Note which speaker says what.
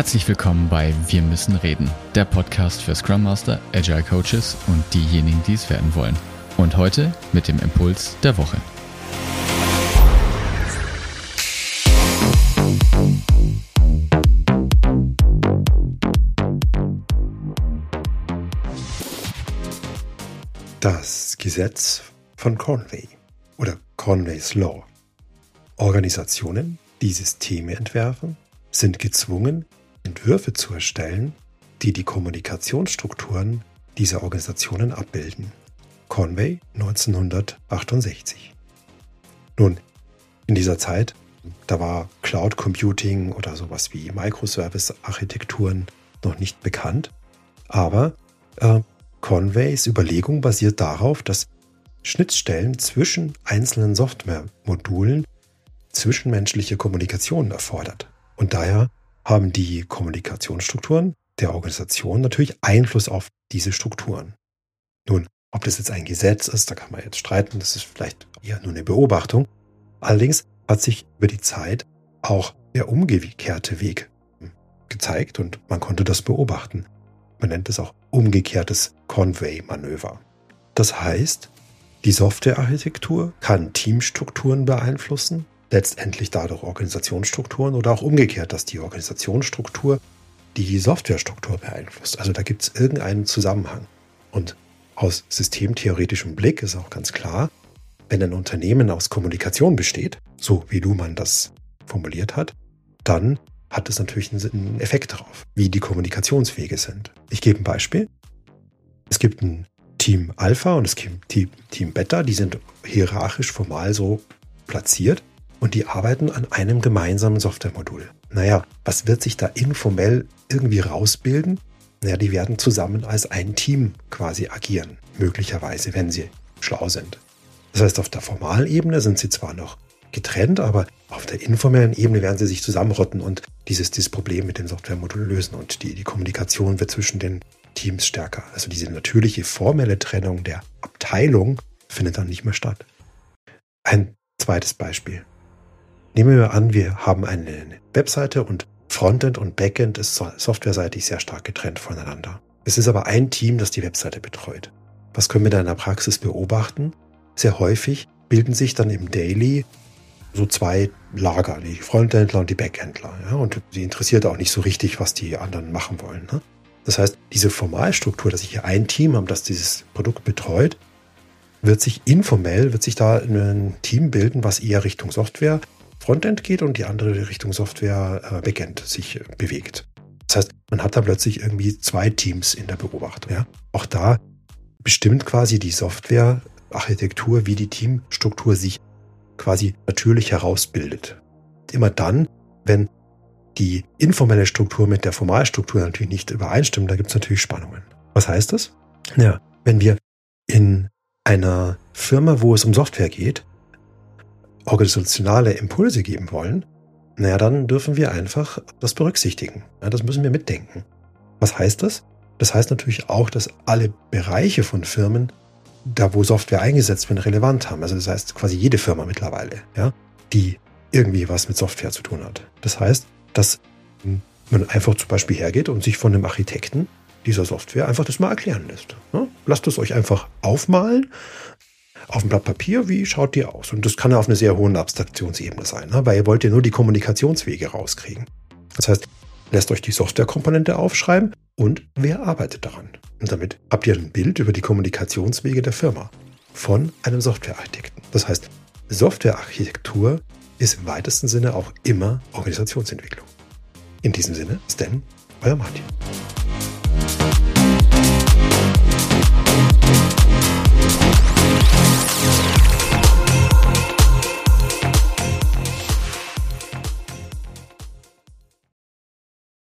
Speaker 1: Herzlich willkommen bei Wir müssen reden, der Podcast für Scrum Master, Agile Coaches und diejenigen, die es werden wollen. Und heute mit dem Impuls der Woche.
Speaker 2: Das Gesetz von Conway oder Conway's Law. Organisationen, die Systeme entwerfen, sind gezwungen, Entwürfe zu erstellen, die die Kommunikationsstrukturen dieser Organisationen abbilden. Conway 1968. Nun, in dieser Zeit, da war Cloud Computing oder sowas wie Microservice-Architekturen noch nicht bekannt, aber äh, Conways Überlegung basiert darauf, dass Schnittstellen zwischen einzelnen Softwaremodulen zwischenmenschliche Kommunikation erfordert. Und daher haben die Kommunikationsstrukturen der Organisation natürlich Einfluss auf diese Strukturen. Nun, ob das jetzt ein Gesetz ist, da kann man jetzt streiten, das ist vielleicht eher nur eine Beobachtung. Allerdings hat sich über die Zeit auch der umgekehrte Weg gezeigt und man konnte das beobachten. Man nennt es auch umgekehrtes Conway-Manöver. Das heißt, die Softwarearchitektur kann Teamstrukturen beeinflussen, letztendlich dadurch Organisationsstrukturen oder auch umgekehrt, dass die Organisationsstruktur die Softwarestruktur beeinflusst. Also da gibt es irgendeinen Zusammenhang. Und aus systemtheoretischem Blick ist auch ganz klar, wenn ein Unternehmen aus Kommunikation besteht, so wie Luhmann das formuliert hat, dann hat es natürlich einen Effekt darauf, wie die Kommunikationswege sind. Ich gebe ein Beispiel. Es gibt ein Team Alpha und es gibt Team Beta, die sind hierarchisch formal so platziert und die arbeiten an einem gemeinsamen Softwaremodul. Naja, was wird sich da informell irgendwie rausbilden? Naja, die werden zusammen als ein Team quasi agieren, möglicherweise, wenn sie schlau sind. Das heißt, auf der formalen Ebene sind sie zwar noch getrennt, aber auf der informellen Ebene werden sie sich zusammenrotten und dieses, dieses Problem mit dem Softwaremodul lösen und die, die Kommunikation wird zwischen den Teams stärker. Also diese natürliche formelle Trennung der Abteilung findet dann nicht mehr statt. Ein zweites Beispiel. Nehmen wir an, wir haben eine Webseite und Frontend und Backend ist softwareseitig sehr stark getrennt voneinander. Es ist aber ein Team, das die Webseite betreut. Was können wir da in der Praxis beobachten? Sehr häufig bilden sich dann im Daily so zwei Lager, die Frontendler und die Backendler. Ja? Und sie interessiert auch nicht so richtig, was die anderen machen wollen. Ne? Das heißt, diese Formalstruktur, dass ich hier ein Team habe, das dieses Produkt betreut, wird sich informell, wird sich da ein Team bilden, was eher Richtung Software Frontend geht und die andere Richtung Software äh, Backend sich äh, bewegt. Das heißt, man hat da plötzlich irgendwie zwei Teams in der Beobachtung. Ja? Auch da bestimmt quasi die Softwarearchitektur, wie die Teamstruktur sich quasi natürlich herausbildet. Immer dann, wenn die informelle Struktur mit der Formalstruktur natürlich nicht übereinstimmt, da gibt es natürlich Spannungen. Was heißt das? Ja, wenn wir in einer Firma, wo es um Software geht, organisationale Impulse geben wollen, naja, dann dürfen wir einfach das berücksichtigen. Ja, das müssen wir mitdenken. Was heißt das? Das heißt natürlich auch, dass alle Bereiche von Firmen, da wo Software eingesetzt wird, relevant haben. Also das heißt quasi jede Firma mittlerweile, ja, die irgendwie was mit Software zu tun hat. Das heißt, dass man einfach zum Beispiel hergeht und sich von einem Architekten dieser Software einfach das mal erklären lässt. Ja? Lasst es euch einfach aufmalen auf dem Blatt Papier, wie schaut die aus? Und das kann ja auf einer sehr hohen Abstraktionsebene sein, ne? weil ihr wollt ja nur die Kommunikationswege rauskriegen. Das heißt, lässt euch die Softwarekomponente aufschreiben und wer arbeitet daran. Und damit habt ihr ein Bild über die Kommunikationswege der Firma von einem Softwarearchitekten. Das heißt, Softwarearchitektur ist im weitesten Sinne auch immer Organisationsentwicklung. In diesem Sinne, Stan, euer Martin.